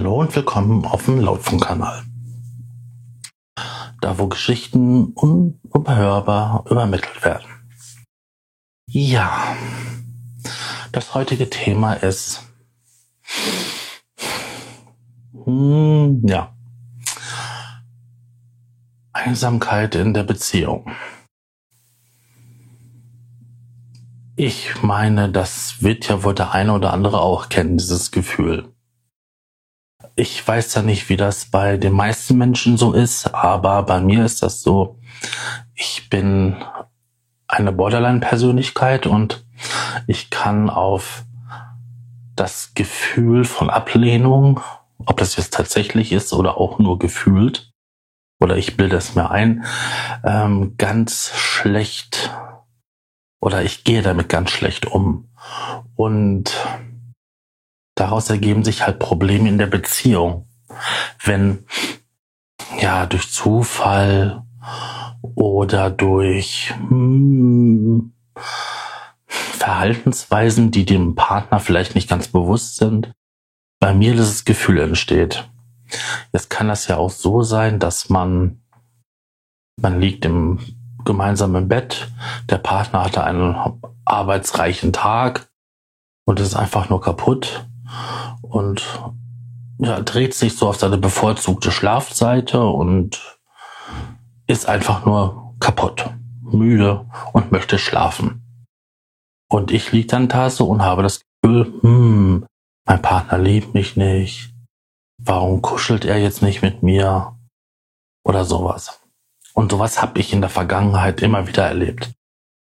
Hallo und willkommen auf dem Lautfunkkanal. Da wo Geschichten unüberhörbar übermittelt werden. Ja, das heutige Thema ist hm, ja Einsamkeit in der Beziehung. Ich meine, das wird ja wohl der eine oder andere auch kennen, dieses Gefühl ich weiß ja nicht, wie das bei den meisten Menschen so ist, aber bei mir ist das so. Ich bin eine Borderline-Persönlichkeit und ich kann auf das Gefühl von Ablehnung, ob das jetzt tatsächlich ist oder auch nur gefühlt, oder ich bilde es mir ein, ähm, ganz schlecht oder ich gehe damit ganz schlecht um. Und daraus ergeben sich halt Probleme in der Beziehung. Wenn ja durch Zufall oder durch hm, Verhaltensweisen, die dem Partner vielleicht nicht ganz bewusst sind, bei mir dieses Gefühl entsteht. Jetzt kann das ja auch so sein, dass man, man liegt im gemeinsamen Bett, der Partner hatte einen arbeitsreichen Tag und ist einfach nur kaputt und ja, dreht sich so auf seine bevorzugte Schlafseite und ist einfach nur kaputt, müde und möchte schlafen. Und ich lieg dann da so und habe das Gefühl, hm, mein Partner liebt mich nicht. Warum kuschelt er jetzt nicht mit mir? Oder sowas. Und sowas habe ich in der Vergangenheit immer wieder erlebt.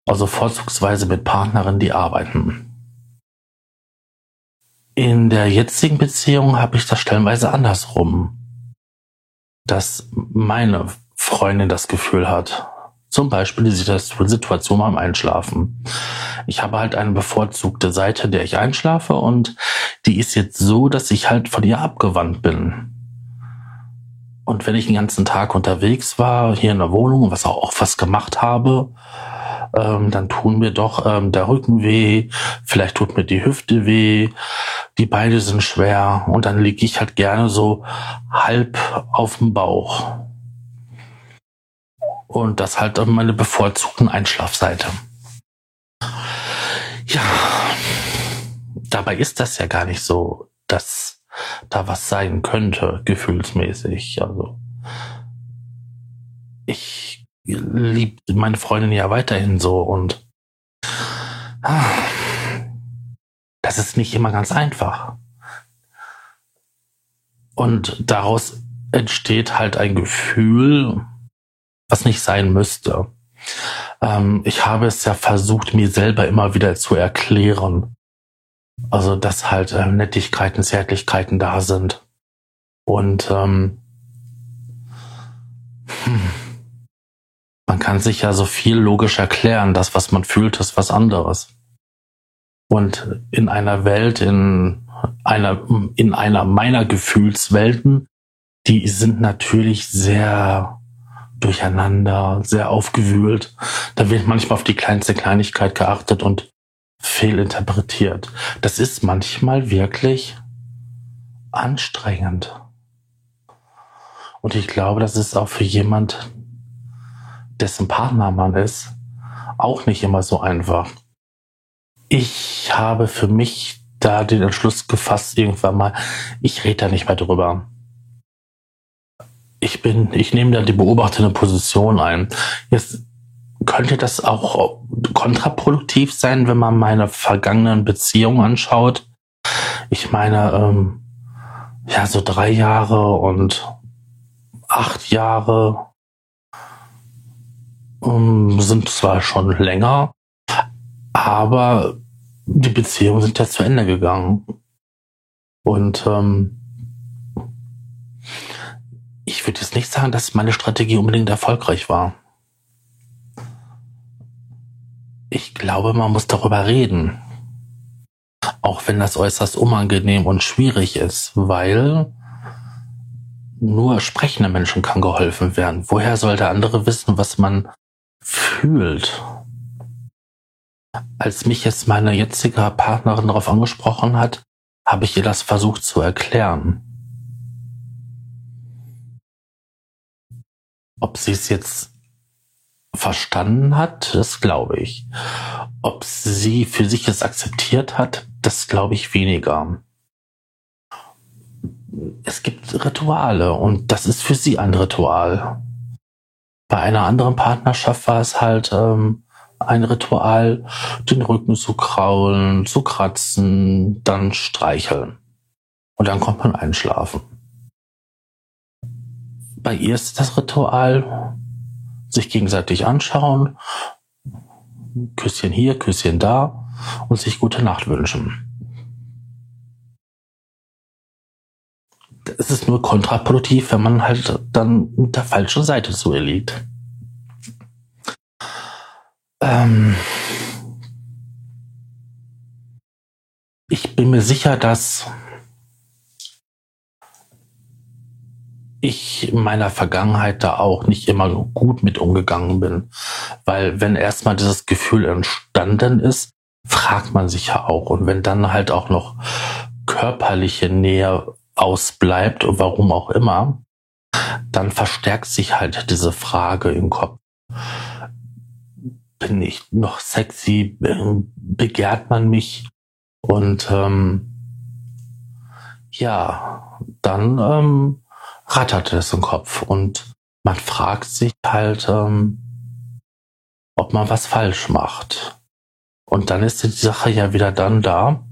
Also vorzugsweise mit Partnerinnen, die arbeiten. In der jetzigen Beziehung habe ich das stellenweise andersrum. Dass meine Freundin das Gefühl hat, zum Beispiel die Situation beim Einschlafen. Ich habe halt eine bevorzugte Seite, der ich einschlafe und die ist jetzt so, dass ich halt von ihr abgewandt bin. Und wenn ich den ganzen Tag unterwegs war, hier in der Wohnung was auch, auch was gemacht habe, ähm, dann tun mir doch ähm, der Rücken weh, vielleicht tut mir die Hüfte weh, die Beine sind schwer und dann liege ich halt gerne so halb auf dem Bauch. Und das halt meine bevorzugten Einschlafseite. Ja, dabei ist das ja gar nicht so, dass da was sein könnte, gefühlsmäßig. Also ich liebt meine Freundin ja weiterhin so und ah, das ist nicht immer ganz einfach. Und daraus entsteht halt ein Gefühl, was nicht sein müsste. Ähm, ich habe es ja versucht, mir selber immer wieder zu erklären. Also, dass halt äh, Nettigkeiten, Zärtlichkeiten da sind. Und ähm, hm, man kann sich ja so viel logisch erklären. Das, was man fühlt, ist was anderes. Und in einer Welt, in einer, in einer meiner Gefühlswelten, die sind natürlich sehr durcheinander, sehr aufgewühlt. Da wird manchmal auf die kleinste Kleinigkeit geachtet und fehlinterpretiert. Das ist manchmal wirklich anstrengend. Und ich glaube, das ist auch für jemand, dessen Partner man ist, auch nicht immer so einfach. Ich habe für mich da den Entschluss gefasst, irgendwann mal, ich rede da nicht mehr drüber. Ich bin, ich nehme da die beobachtende Position ein. Jetzt könnte das auch kontraproduktiv sein, wenn man meine vergangenen Beziehungen anschaut. Ich meine, ähm, ja, so drei Jahre und acht Jahre ähm, sind zwar schon länger, aber die Beziehungen sind ja zu Ende gegangen. Und ähm, ich würde jetzt nicht sagen, dass meine Strategie unbedingt erfolgreich war. Ich glaube, man muss darüber reden. Auch wenn das äußerst unangenehm und schwierig ist, weil nur sprechende Menschen kann geholfen werden. Woher soll der andere wissen, was man fühlt. Als mich jetzt meine jetzige Partnerin darauf angesprochen hat, habe ich ihr das versucht zu erklären. Ob sie es jetzt verstanden hat, das glaube ich. Ob sie für sich es akzeptiert hat, das glaube ich weniger. Es gibt Rituale und das ist für sie ein Ritual. Bei einer anderen Partnerschaft war es halt ähm, ein Ritual, den Rücken zu kraulen, zu kratzen, dann streicheln. Und dann kommt man einschlafen. Bei ihr ist das Ritual, sich gegenseitig anschauen, Küsschen hier, Küsschen da und sich gute Nacht wünschen. Es ist nur kontraproduktiv, wenn man halt dann mit der falschen Seite zu ihr liegt. Ähm ich bin mir sicher, dass ich in meiner Vergangenheit da auch nicht immer gut mit umgegangen bin. Weil wenn erstmal dieses Gefühl entstanden ist, fragt man sich ja auch. Und wenn dann halt auch noch körperliche Nähe ausbleibt und warum auch immer, dann verstärkt sich halt diese Frage im Kopf. Bin ich noch sexy? Begehrt man mich? Und ähm, ja, dann ähm, rattert es im Kopf und man fragt sich halt, ähm, ob man was falsch macht. Und dann ist die Sache ja wieder dann da.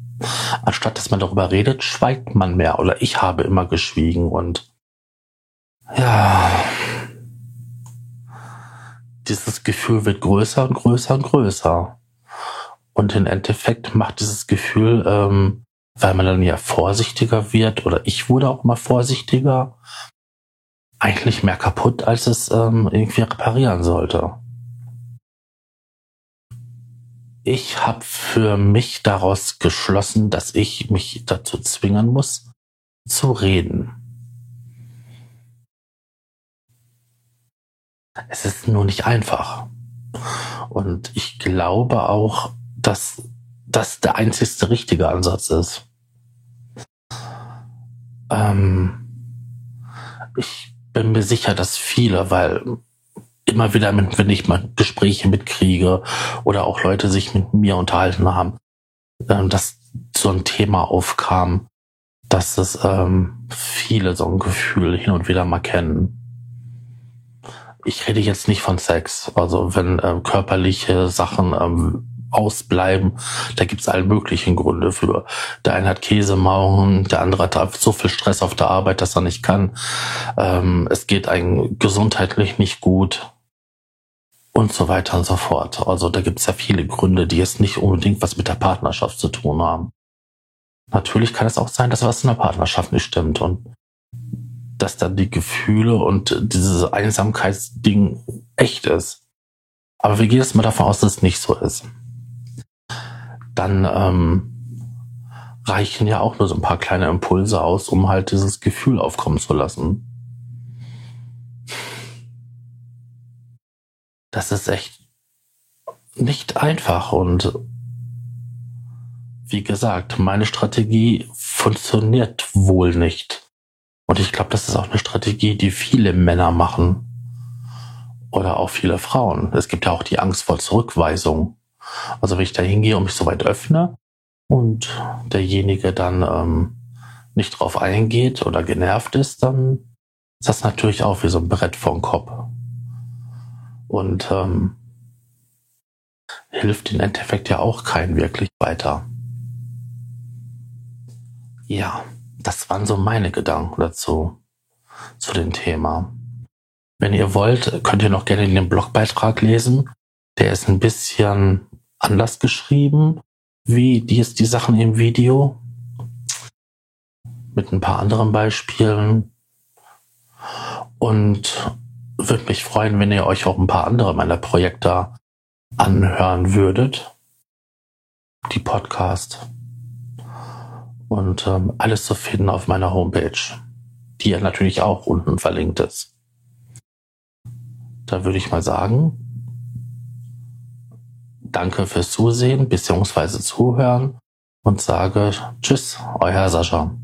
Anstatt dass man darüber redet, schweigt man mehr. Oder ich habe immer geschwiegen und ja, dieses Gefühl wird größer und größer und größer. Und im Endeffekt macht dieses Gefühl, ähm, weil man dann ja vorsichtiger wird, oder ich wurde auch mal vorsichtiger, eigentlich mehr kaputt, als es ähm, irgendwie reparieren sollte. Ich habe für mich daraus geschlossen, dass ich mich dazu zwingen muss, zu reden. Es ist nur nicht einfach. Und ich glaube auch, dass das der einzigste richtige Ansatz ist. Ähm, ich bin mir sicher, dass viele, weil immer wieder, wenn ich mal Gespräche mitkriege oder auch Leute sich mit mir unterhalten haben, ähm, dass so ein Thema aufkam, dass es ähm, viele so ein Gefühl hin und wieder mal kennen. Ich rede jetzt nicht von Sex, also wenn ähm, körperliche Sachen ähm, ausbleiben. Da gibt's allen möglichen Gründe für. Der eine hat Käsemauern, der andere hat so viel Stress auf der Arbeit, dass er nicht kann. Ähm, es geht einem gesundheitlich nicht gut und so weiter und so fort. Also da gibt's ja viele Gründe, die jetzt nicht unbedingt was mit der Partnerschaft zu tun haben. Natürlich kann es auch sein, dass was in der Partnerschaft nicht stimmt und dass dann die Gefühle und dieses Einsamkeitsding echt ist. Aber wir gehen jetzt mal davon aus, dass es nicht so ist dann ähm, reichen ja auch nur so ein paar kleine Impulse aus, um halt dieses Gefühl aufkommen zu lassen. Das ist echt nicht einfach und wie gesagt, meine Strategie funktioniert wohl nicht. Und ich glaube, das ist auch eine Strategie, die viele Männer machen. Oder auch viele Frauen. Es gibt ja auch die Angst vor Zurückweisung. Also wenn ich da hingehe und mich so weit öffne und derjenige dann ähm, nicht drauf eingeht oder genervt ist, dann ist das natürlich auch wie so ein Brett vom Kopf. Und ähm, hilft im Endeffekt ja auch keinen wirklich weiter. Ja, das waren so meine Gedanken dazu, zu dem Thema. Wenn ihr wollt, könnt ihr noch gerne den Blogbeitrag lesen. Der ist ein bisschen anders geschrieben, wie die jetzt die Sachen im Video. Mit ein paar anderen Beispielen. Und würde mich freuen, wenn ihr euch auch ein paar andere meiner Projekte anhören würdet. Die Podcast. Und ähm, alles zu finden auf meiner Homepage, die ja natürlich auch unten verlinkt ist. Da würde ich mal sagen, danke fürs Zusehen bzw. Zuhören und sage Tschüss, euer Sascha.